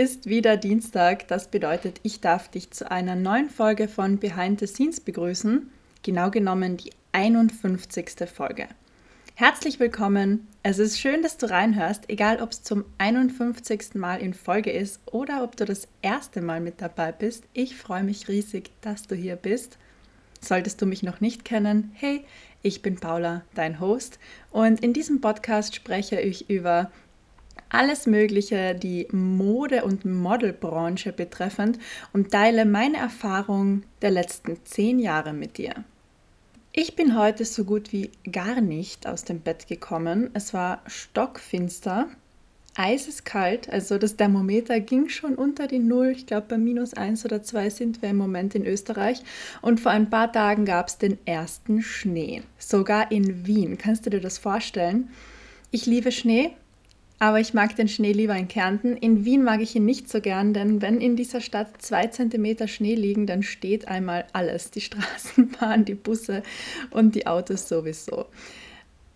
Ist wieder Dienstag, das bedeutet, ich darf dich zu einer neuen Folge von Behind the Scenes begrüßen, genau genommen die 51. Folge. Herzlich willkommen, es ist schön, dass du reinhörst, egal ob es zum 51. Mal in Folge ist oder ob du das erste Mal mit dabei bist. Ich freue mich riesig, dass du hier bist. Solltest du mich noch nicht kennen, hey, ich bin Paula, dein Host, und in diesem Podcast spreche ich über alles Mögliche, die Mode- und Modelbranche betreffend und teile meine Erfahrung der letzten zehn Jahre mit dir. Ich bin heute so gut wie gar nicht aus dem Bett gekommen. Es war stockfinster, eiseskalt, also das Thermometer ging schon unter die Null. Ich glaube, bei minus eins oder zwei sind wir im Moment in Österreich. Und vor ein paar Tagen gab es den ersten Schnee, sogar in Wien. Kannst du dir das vorstellen? Ich liebe Schnee, aber ich mag den Schnee lieber in Kärnten. In Wien mag ich ihn nicht so gern, denn wenn in dieser Stadt zwei Zentimeter Schnee liegen, dann steht einmal alles. Die Straßenbahn, die Busse und die Autos sowieso.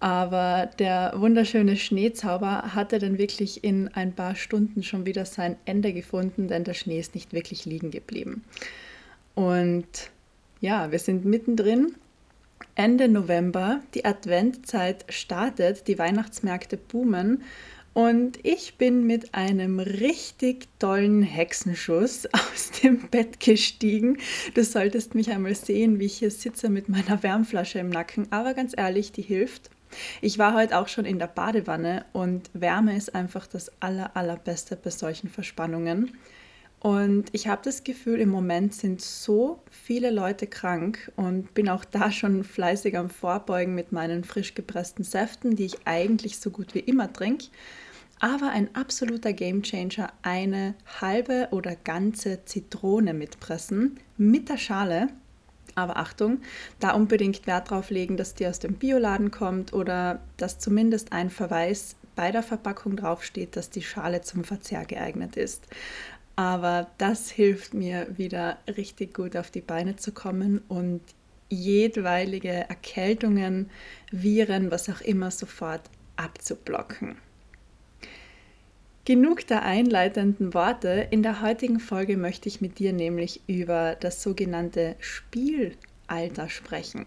Aber der wunderschöne Schneezauber hatte dann wirklich in ein paar Stunden schon wieder sein Ende gefunden, denn der Schnee ist nicht wirklich liegen geblieben. Und ja, wir sind mittendrin. Ende November, die Adventzeit startet, die Weihnachtsmärkte boomen und ich bin mit einem richtig tollen Hexenschuss aus dem Bett gestiegen. Du solltest mich einmal sehen, wie ich hier sitze mit meiner Wärmflasche im Nacken. Aber ganz ehrlich, die hilft. Ich war heute auch schon in der Badewanne und Wärme ist einfach das aller, allerbeste bei solchen Verspannungen. Und ich habe das Gefühl, im Moment sind so viele Leute krank und bin auch da schon fleißig am Vorbeugen mit meinen frisch gepressten Säften, die ich eigentlich so gut wie immer trinke aber ein absoluter Gamechanger, eine halbe oder ganze Zitrone mitpressen mit der Schale. Aber Achtung, da unbedingt Wert drauf legen, dass die aus dem Bioladen kommt oder dass zumindest ein Verweis bei der Verpackung draufsteht, dass die Schale zum Verzehr geeignet ist. Aber das hilft mir wieder richtig gut auf die Beine zu kommen und jedweilige Erkältungen, Viren, was auch immer sofort abzublocken. Genug der einleitenden Worte. In der heutigen Folge möchte ich mit dir nämlich über das sogenannte Spielalter sprechen.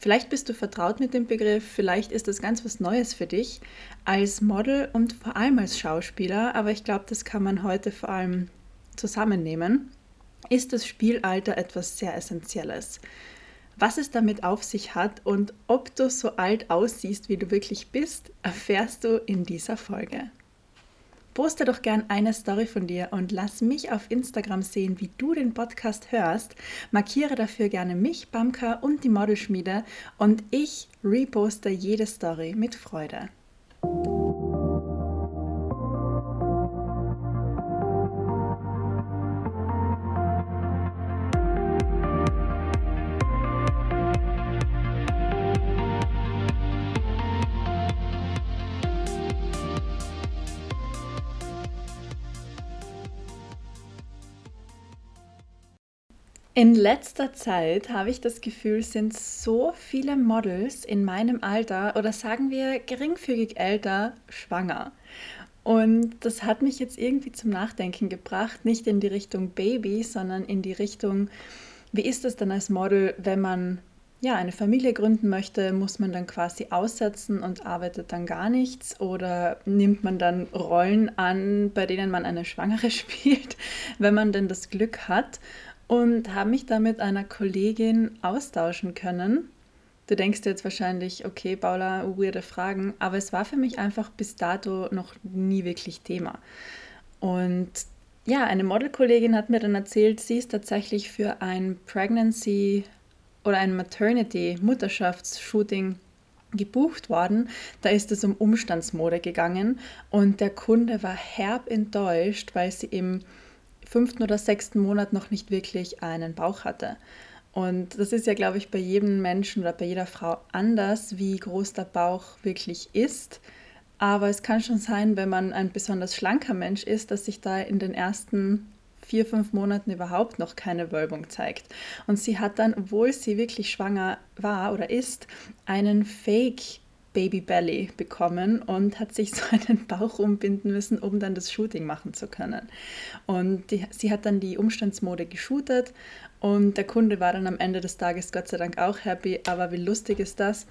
Vielleicht bist du vertraut mit dem Begriff, vielleicht ist das ganz was Neues für dich als Model und vor allem als Schauspieler, aber ich glaube, das kann man heute vor allem zusammennehmen. Ist das Spielalter etwas sehr Essentielles? Was es damit auf sich hat und ob du so alt aussiehst, wie du wirklich bist, erfährst du in dieser Folge. Poste doch gern eine Story von dir und lass mich auf Instagram sehen, wie du den Podcast hörst. Markiere dafür gerne mich, Bamka und die Modelschmiede und ich reposte jede Story mit Freude. In letzter Zeit habe ich das Gefühl, sind so viele Models in meinem Alter oder sagen wir geringfügig älter schwanger. Und das hat mich jetzt irgendwie zum Nachdenken gebracht, nicht in die Richtung Baby, sondern in die Richtung, wie ist es dann als Model, wenn man ja, eine Familie gründen möchte, muss man dann quasi aussetzen und arbeitet dann gar nichts oder nimmt man dann Rollen an, bei denen man eine Schwangere spielt, wenn man denn das Glück hat und habe mich da mit einer Kollegin austauschen können. Du denkst jetzt wahrscheinlich, okay, Paula, weirde Fragen, aber es war für mich einfach bis dato noch nie wirklich Thema. Und ja, eine Modelkollegin hat mir dann erzählt, sie ist tatsächlich für ein Pregnancy oder ein Maternity Mutterschaftsshooting gebucht worden. Da ist es um Umstandsmode gegangen und der Kunde war herb enttäuscht, weil sie eben fünften oder sechsten Monat noch nicht wirklich einen Bauch hatte. Und das ist ja, glaube ich, bei jedem Menschen oder bei jeder Frau anders, wie groß der Bauch wirklich ist. Aber es kann schon sein, wenn man ein besonders schlanker Mensch ist, dass sich da in den ersten vier, fünf Monaten überhaupt noch keine Wölbung zeigt. Und sie hat dann, obwohl sie wirklich schwanger war oder ist, einen Fake Baby Belly bekommen und hat sich so einen Bauch umbinden müssen, um dann das Shooting machen zu können. Und die, sie hat dann die Umstandsmode geshootet und der Kunde war dann am Ende des Tages Gott sei Dank auch happy. Aber wie lustig ist das?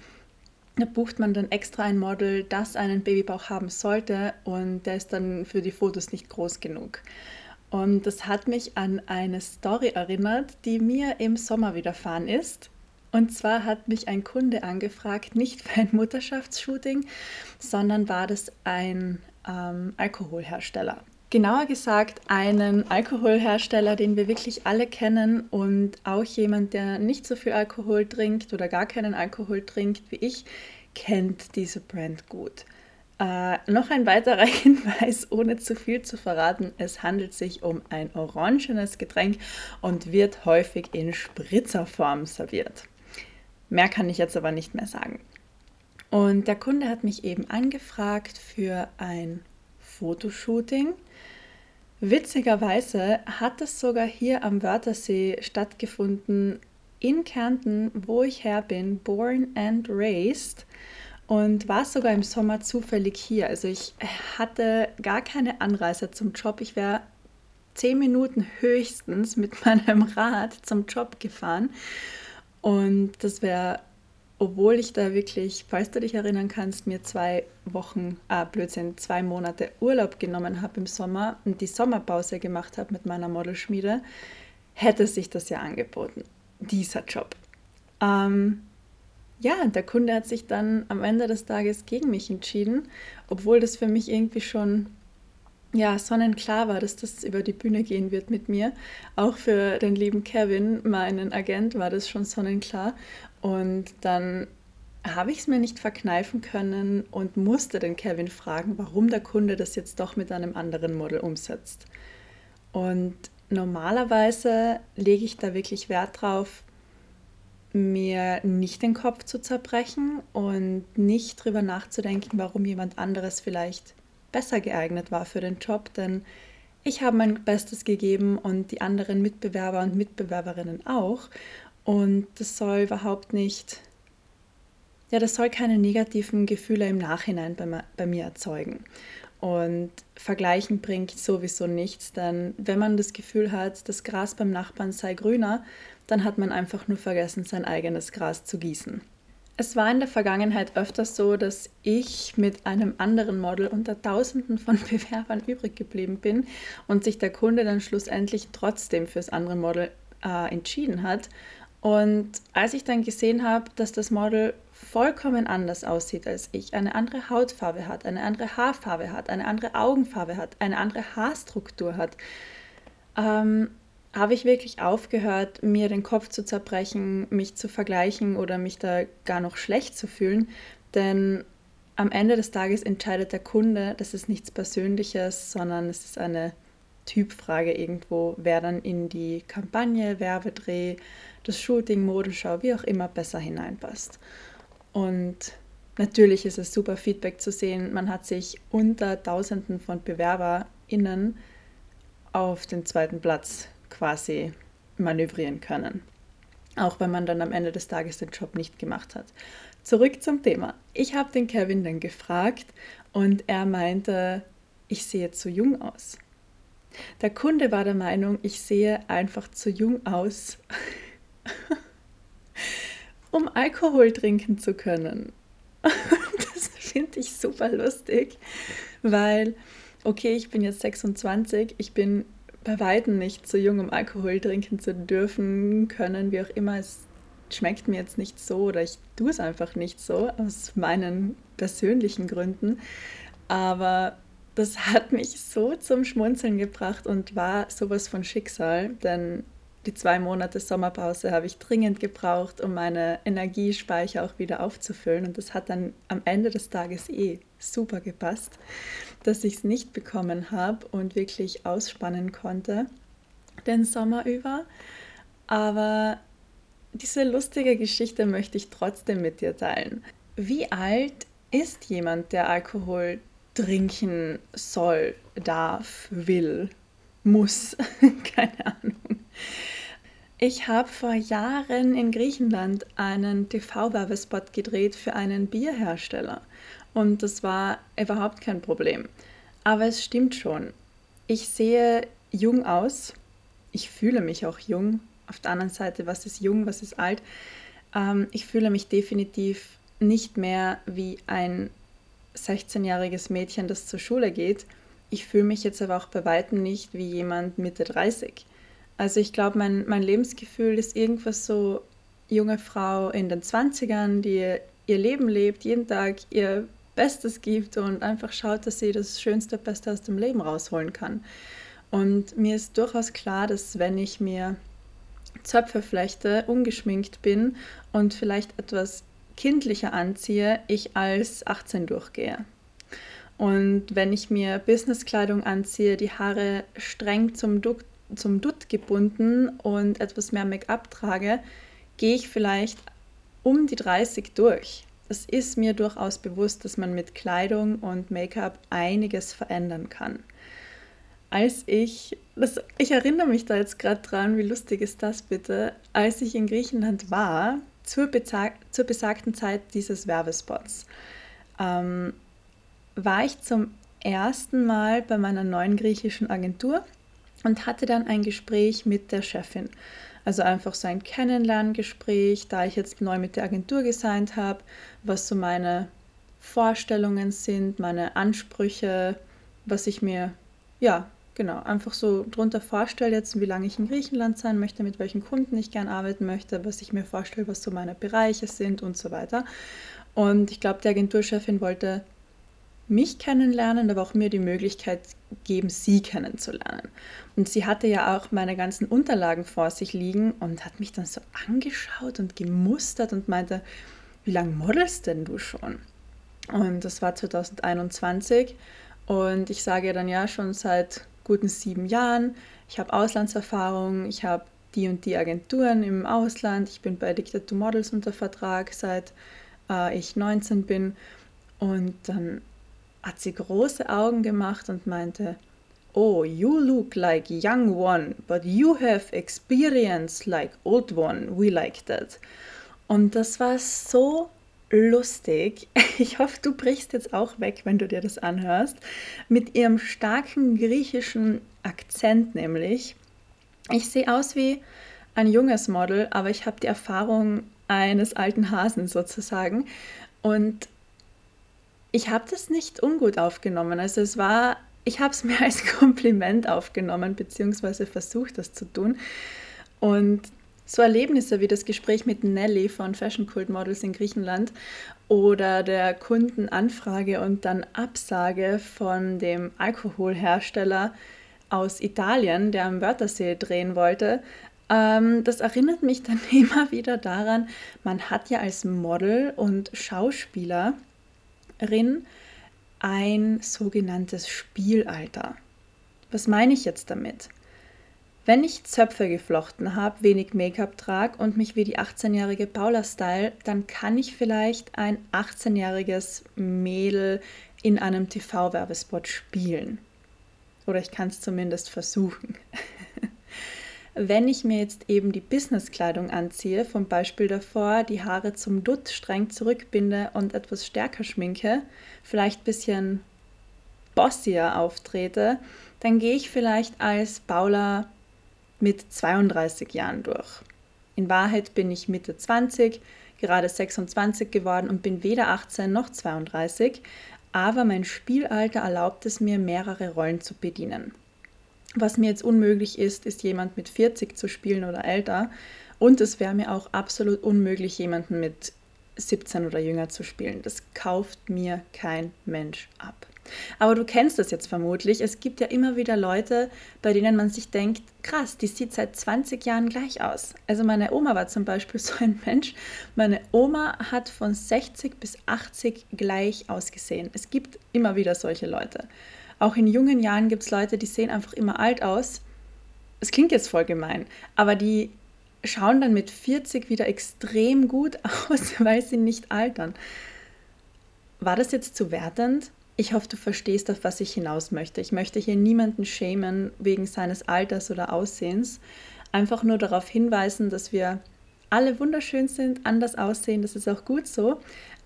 Da bucht man dann extra ein Model, das einen Babybauch haben sollte und der ist dann für die Fotos nicht groß genug. Und das hat mich an eine Story erinnert, die mir im Sommer widerfahren ist. Und zwar hat mich ein Kunde angefragt, nicht für ein Mutterschaftsshooting, sondern war das ein ähm, Alkoholhersteller. Genauer gesagt einen Alkoholhersteller, den wir wirklich alle kennen und auch jemand, der nicht so viel Alkohol trinkt oder gar keinen Alkohol trinkt wie ich, kennt diese Brand gut. Äh, noch ein weiterer Hinweis, ohne zu viel zu verraten. Es handelt sich um ein orangenes Getränk und wird häufig in Spritzerform serviert. Mehr kann ich jetzt aber nicht mehr sagen. Und der Kunde hat mich eben angefragt für ein Fotoshooting. Witzigerweise hat es sogar hier am Wörthersee stattgefunden, in Kärnten, wo ich her bin, born and raised und war sogar im Sommer zufällig hier. Also ich hatte gar keine Anreise zum Job. Ich wäre zehn Minuten höchstens mit meinem Rad zum Job gefahren. Und das wäre, obwohl ich da wirklich, falls du dich erinnern kannst, mir zwei Wochen, ah Blödsinn, zwei Monate Urlaub genommen habe im Sommer und die Sommerpause gemacht habe mit meiner Modelschmiede, hätte sich das ja angeboten, dieser Job. Ähm, ja, der Kunde hat sich dann am Ende des Tages gegen mich entschieden, obwohl das für mich irgendwie schon ja, sonnenklar war, dass das über die Bühne gehen wird mit mir. Auch für den lieben Kevin, meinen Agent, war das schon sonnenklar. Und dann habe ich es mir nicht verkneifen können und musste den Kevin fragen, warum der Kunde das jetzt doch mit einem anderen Model umsetzt. Und normalerweise lege ich da wirklich Wert drauf, mir nicht den Kopf zu zerbrechen und nicht drüber nachzudenken, warum jemand anderes vielleicht besser geeignet war für den Job, denn ich habe mein Bestes gegeben und die anderen Mitbewerber und Mitbewerberinnen auch. Und das soll überhaupt nicht, ja, das soll keine negativen Gefühle im Nachhinein bei, bei mir erzeugen. Und vergleichen bringt sowieso nichts, denn wenn man das Gefühl hat, das Gras beim Nachbarn sei grüner, dann hat man einfach nur vergessen, sein eigenes Gras zu gießen. Es war in der Vergangenheit öfters so, dass ich mit einem anderen Model unter Tausenden von Bewerbern übrig geblieben bin und sich der Kunde dann schlussendlich trotzdem fürs andere Model äh, entschieden hat. Und als ich dann gesehen habe, dass das Model vollkommen anders aussieht als ich, eine andere Hautfarbe hat, eine andere Haarfarbe hat, eine andere Augenfarbe hat, eine andere Haarstruktur hat, ähm, habe ich wirklich aufgehört, mir den Kopf zu zerbrechen, mich zu vergleichen oder mich da gar noch schlecht zu fühlen. Denn am Ende des Tages entscheidet der Kunde, das ist nichts Persönliches, sondern es ist eine Typfrage irgendwo, wer dann in die Kampagne, Werbedreh, das Shooting, Modenschau, wie auch immer besser hineinpasst. Und natürlich ist es super Feedback zu sehen. Man hat sich unter Tausenden von BewerberInnen auf den zweiten Platz quasi manövrieren können. Auch wenn man dann am Ende des Tages den Job nicht gemacht hat. Zurück zum Thema. Ich habe den Kevin dann gefragt und er meinte, ich sehe zu jung aus. Der Kunde war der Meinung, ich sehe einfach zu jung aus, um Alkohol trinken zu können. das finde ich super lustig, weil, okay, ich bin jetzt 26, ich bin bei Weitem nicht zu jung, um Alkohol trinken zu dürfen, können, wie auch immer. Es schmeckt mir jetzt nicht so oder ich tue es einfach nicht so, aus meinen persönlichen Gründen. Aber das hat mich so zum Schmunzeln gebracht und war sowas von Schicksal, denn die zwei Monate Sommerpause habe ich dringend gebraucht, um meine Energiespeicher auch wieder aufzufüllen. Und das hat dann am Ende des Tages eh super gepasst, dass ich es nicht bekommen habe und wirklich ausspannen konnte den Sommer über. Aber diese lustige Geschichte möchte ich trotzdem mit dir teilen. Wie alt ist jemand, der Alkohol trinken soll, darf, will, muss? Keine Ahnung. Ich habe vor Jahren in Griechenland einen TV-Werbespot gedreht für einen Bierhersteller und das war überhaupt kein Problem. Aber es stimmt schon. Ich sehe jung aus. Ich fühle mich auch jung. Auf der anderen Seite, was ist jung, was ist alt? Ähm, ich fühle mich definitiv nicht mehr wie ein 16-jähriges Mädchen, das zur Schule geht. Ich fühle mich jetzt aber auch bei weitem nicht wie jemand Mitte 30. Also ich glaube, mein, mein Lebensgefühl ist irgendwas so junge Frau in den 20ern, die ihr Leben lebt, jeden Tag ihr Bestes gibt und einfach schaut, dass sie das Schönste, Beste aus dem Leben rausholen kann. Und mir ist durchaus klar, dass wenn ich mir Zöpfe flechte, ungeschminkt bin und vielleicht etwas kindlicher anziehe, ich als 18 durchgehe. Und wenn ich mir Businesskleidung anziehe, die Haare streng zum Dutt zum Dutt gebunden und etwas mehr Make-up trage, gehe ich vielleicht um die 30 durch. Es ist mir durchaus bewusst, dass man mit Kleidung und Make-up einiges verändern kann. Als ich, das, ich erinnere mich da jetzt gerade dran, wie lustig ist das bitte, als ich in Griechenland war, zur, zur besagten Zeit dieses Werbespots, ähm, war ich zum ersten Mal bei meiner neuen griechischen Agentur und hatte dann ein Gespräch mit der Chefin. Also einfach so ein Kennenlerngespräch, da ich jetzt neu mit der Agentur gesigned habe, was so meine Vorstellungen sind, meine Ansprüche, was ich mir, ja, genau, einfach so drunter vorstelle jetzt, wie lange ich in Griechenland sein möchte, mit welchen Kunden ich gern arbeiten möchte, was ich mir vorstelle, was so meine Bereiche sind und so weiter. Und ich glaube, die Agenturchefin wollte mich kennenlernen, aber auch mir die Möglichkeit geben, sie kennenzulernen. Und sie hatte ja auch meine ganzen Unterlagen vor sich liegen und hat mich dann so angeschaut und gemustert und meinte, wie lange modelst denn du schon? Und das war 2021 und ich sage dann ja schon seit guten sieben Jahren, ich habe Auslandserfahrung, ich habe die und die Agenturen im Ausland, ich bin bei Diktatur Models unter Vertrag, seit äh, ich 19 bin. Und dann hat sie große Augen gemacht und meinte, Oh, you look like young one, but you have experience like old one. We like that. Und das war so lustig. Ich hoffe, du brichst jetzt auch weg, wenn du dir das anhörst. Mit ihrem starken griechischen Akzent nämlich. Ich sehe aus wie ein junges Model, aber ich habe die Erfahrung eines alten Hasen sozusagen. Und ich habe das nicht ungut aufgenommen. Also es war, ich habe es mir als Kompliment aufgenommen, beziehungsweise versucht, das zu tun. Und so Erlebnisse wie das Gespräch mit Nelly von Fashion Cult Models in Griechenland oder der Kundenanfrage und dann Absage von dem Alkoholhersteller aus Italien, der am Wörthersee drehen wollte, ähm, das erinnert mich dann immer wieder daran, man hat ja als Model und Schauspieler ein sogenanntes Spielalter. Was meine ich jetzt damit? Wenn ich Zöpfe geflochten habe, wenig Make-up trage und mich wie die 18-jährige Paula style, dann kann ich vielleicht ein 18-jähriges Mädel in einem TV-Werbespot spielen. Oder ich kann es zumindest versuchen. Wenn ich mir jetzt eben die Businesskleidung anziehe, vom Beispiel davor, die Haare zum Dutt streng zurückbinde und etwas stärker schminke, vielleicht ein bisschen bossier auftrete, dann gehe ich vielleicht als Paula mit 32 Jahren durch. In Wahrheit bin ich Mitte 20, gerade 26 geworden und bin weder 18 noch 32, aber mein Spielalter erlaubt es mir, mehrere Rollen zu bedienen. Was mir jetzt unmöglich ist, ist jemand mit 40 zu spielen oder älter. Und es wäre mir auch absolut unmöglich, jemanden mit 17 oder jünger zu spielen. Das kauft mir kein Mensch ab. Aber du kennst das jetzt vermutlich. Es gibt ja immer wieder Leute, bei denen man sich denkt, krass, die sieht seit 20 Jahren gleich aus. Also meine Oma war zum Beispiel so ein Mensch. Meine Oma hat von 60 bis 80 gleich ausgesehen. Es gibt immer wieder solche Leute. Auch in jungen Jahren gibt es Leute, die sehen einfach immer alt aus. Es klingt jetzt voll gemein, aber die schauen dann mit 40 wieder extrem gut aus, weil sie nicht altern. War das jetzt zu wertend? Ich hoffe, du verstehst, auf was ich hinaus möchte. Ich möchte hier niemanden schämen wegen seines Alters oder Aussehens. Einfach nur darauf hinweisen, dass wir alle wunderschön sind, anders aussehen, das ist auch gut so,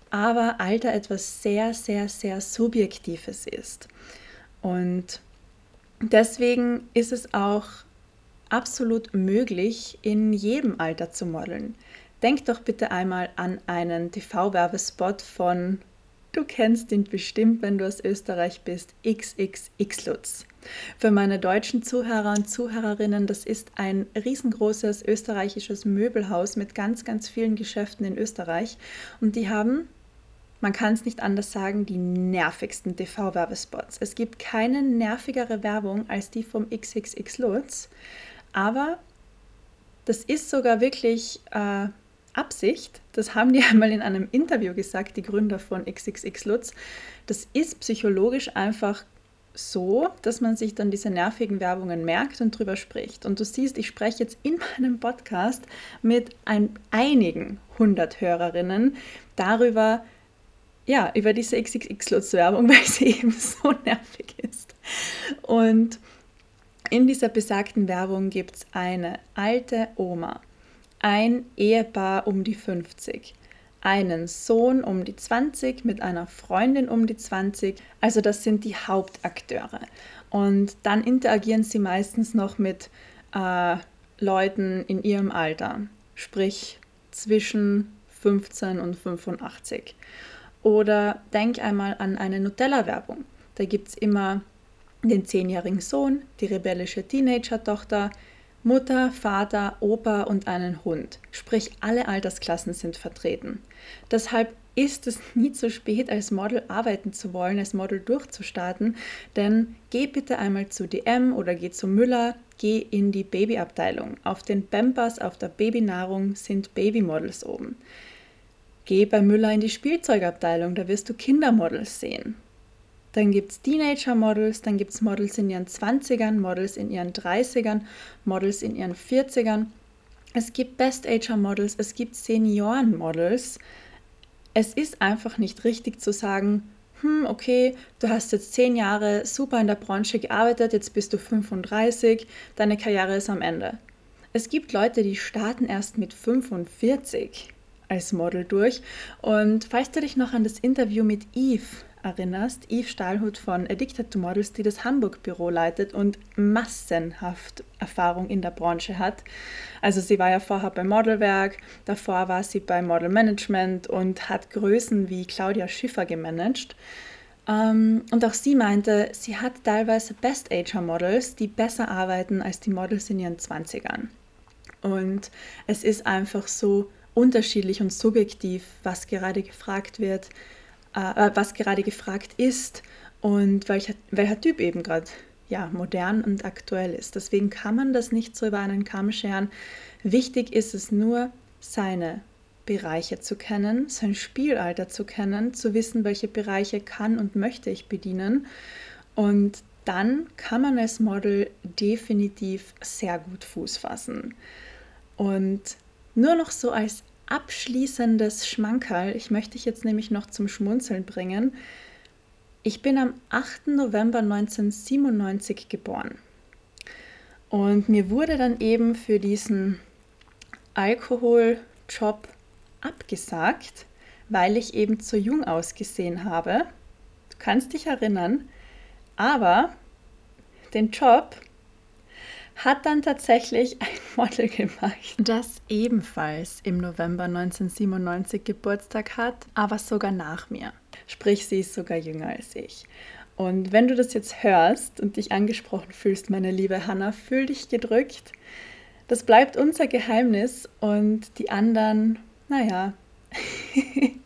aber Alter etwas sehr, sehr, sehr Subjektives ist. Und deswegen ist es auch absolut möglich, in jedem Alter zu modeln. Denk doch bitte einmal an einen TV-Werbespot von, du kennst ihn bestimmt, wenn du aus Österreich bist, XXX Lutz. Für meine deutschen Zuhörer und Zuhörerinnen, das ist ein riesengroßes österreichisches Möbelhaus mit ganz, ganz vielen Geschäften in Österreich. Und die haben man kann es nicht anders sagen, die nervigsten TV-Werbespots. Es gibt keine nervigere Werbung als die vom XXX Lutz. Aber das ist sogar wirklich äh, Absicht. Das haben die einmal in einem Interview gesagt, die Gründer von XXX Lutz. Das ist psychologisch einfach so, dass man sich dann diese nervigen Werbungen merkt und drüber spricht. Und du siehst, ich spreche jetzt in meinem Podcast mit ein, einigen hundert Hörerinnen darüber, ja, über diese XXX Lutz Werbung, weil sie eben so nervig ist. Und in dieser besagten Werbung gibt es eine alte Oma, ein Ehepaar um die 50, einen Sohn um die 20 mit einer Freundin um die 20. Also das sind die Hauptakteure. Und dann interagieren sie meistens noch mit äh, Leuten in ihrem Alter, sprich zwischen 15 und 85. Oder denk einmal an eine Nutella-Werbung. Da gibt es immer den zehnjährigen Sohn, die rebellische Teenager-Tochter, Mutter, Vater, Opa und einen Hund. Sprich, alle Altersklassen sind vertreten. Deshalb ist es nie zu spät, als Model arbeiten zu wollen, als Model durchzustarten, denn geh bitte einmal zu DM oder geh zu Müller, geh in die Babyabteilung. Auf den Pampers, auf der Babynahrung sind Babymodels oben. Geh bei Müller in die Spielzeugabteilung, da wirst du Kindermodels sehen. Dann gibt es Teenager-Models, dann gibt es Models in ihren 20ern, Models in ihren 30ern, Models in ihren 40ern. Es gibt Best-Ager-Models, es gibt Senioren-Models. Es ist einfach nicht richtig zu sagen, hm, okay, du hast jetzt zehn Jahre super in der Branche gearbeitet, jetzt bist du 35, deine Karriere ist am Ende. Es gibt Leute, die starten erst mit 45 als Model durch. Und falls du dich noch an das Interview mit Eve erinnerst, Yves Stahlhut von Addicted to Models, die das Hamburg-Büro leitet und massenhaft Erfahrung in der Branche hat. Also sie war ja vorher beim Modelwerk, davor war sie beim Model Management und hat Größen wie Claudia Schiffer gemanagt. Ähm, und auch sie meinte, sie hat teilweise Best-Ager-Models, die besser arbeiten als die Models in ihren 20ern. Und es ist einfach so unterschiedlich und subjektiv, was gerade gefragt wird, äh, was gerade gefragt ist und welcher, welcher Typ eben gerade ja, modern und aktuell ist. Deswegen kann man das nicht so über einen Kamm scheren. Wichtig ist es nur, seine Bereiche zu kennen, sein Spielalter zu kennen, zu wissen, welche Bereiche kann und möchte ich bedienen. Und dann kann man als Model definitiv sehr gut Fuß fassen. Und nur noch so als abschließendes Schmankerl. Ich möchte dich jetzt nämlich noch zum Schmunzeln bringen. Ich bin am 8. November 1997 geboren. Und mir wurde dann eben für diesen Alkoholjob abgesagt, weil ich eben zu jung ausgesehen habe. Du kannst dich erinnern. Aber den Job hat dann tatsächlich ein Model gemacht, das ebenfalls im November 1997 Geburtstag hat, aber sogar nach mir. Sprich, sie ist sogar jünger als ich. Und wenn du das jetzt hörst und dich angesprochen fühlst, meine liebe Hanna, fühl dich gedrückt. Das bleibt unser Geheimnis und die anderen, naja,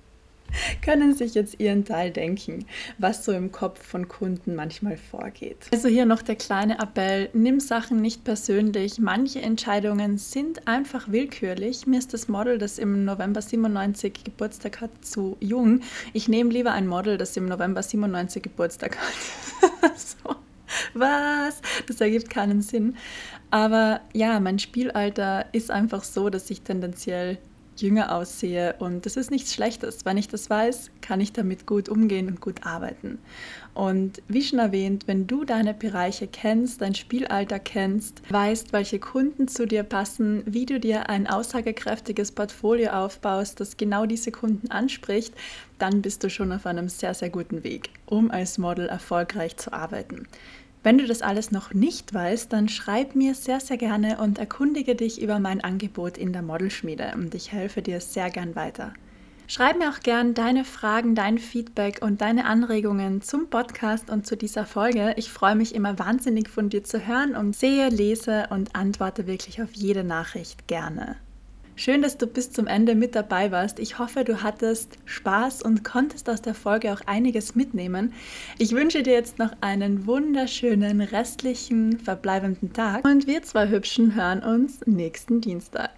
können sich jetzt ihren Teil denken, was so im Kopf von Kunden manchmal vorgeht. Also hier noch der kleine Appell, nimm Sachen nicht persönlich. Manche Entscheidungen sind einfach willkürlich. Mir ist das Model, das im November 97 Geburtstag hat, zu jung. Ich nehme lieber ein Model, das im November 97 Geburtstag hat. so. Was? Das ergibt keinen Sinn. Aber ja, mein Spielalter ist einfach so, dass ich tendenziell jünger aussehe und das ist nichts Schlechtes. Wenn ich das weiß, kann ich damit gut umgehen und gut arbeiten. Und wie schon erwähnt, wenn du deine Bereiche kennst, dein Spielalter kennst, weißt, welche Kunden zu dir passen, wie du dir ein aussagekräftiges Portfolio aufbaust, das genau diese Kunden anspricht, dann bist du schon auf einem sehr, sehr guten Weg, um als Model erfolgreich zu arbeiten. Wenn du das alles noch nicht weißt, dann schreib mir sehr, sehr gerne und erkundige dich über mein Angebot in der Modelschmiede und ich helfe dir sehr gern weiter. Schreib mir auch gern deine Fragen, dein Feedback und deine Anregungen zum Podcast und zu dieser Folge. Ich freue mich immer wahnsinnig von dir zu hören und sehe, lese und antworte wirklich auf jede Nachricht gerne. Schön, dass du bis zum Ende mit dabei warst. Ich hoffe, du hattest Spaß und konntest aus der Folge auch einiges mitnehmen. Ich wünsche dir jetzt noch einen wunderschönen restlichen verbleibenden Tag und wir zwei Hübschen hören uns nächsten Dienstag.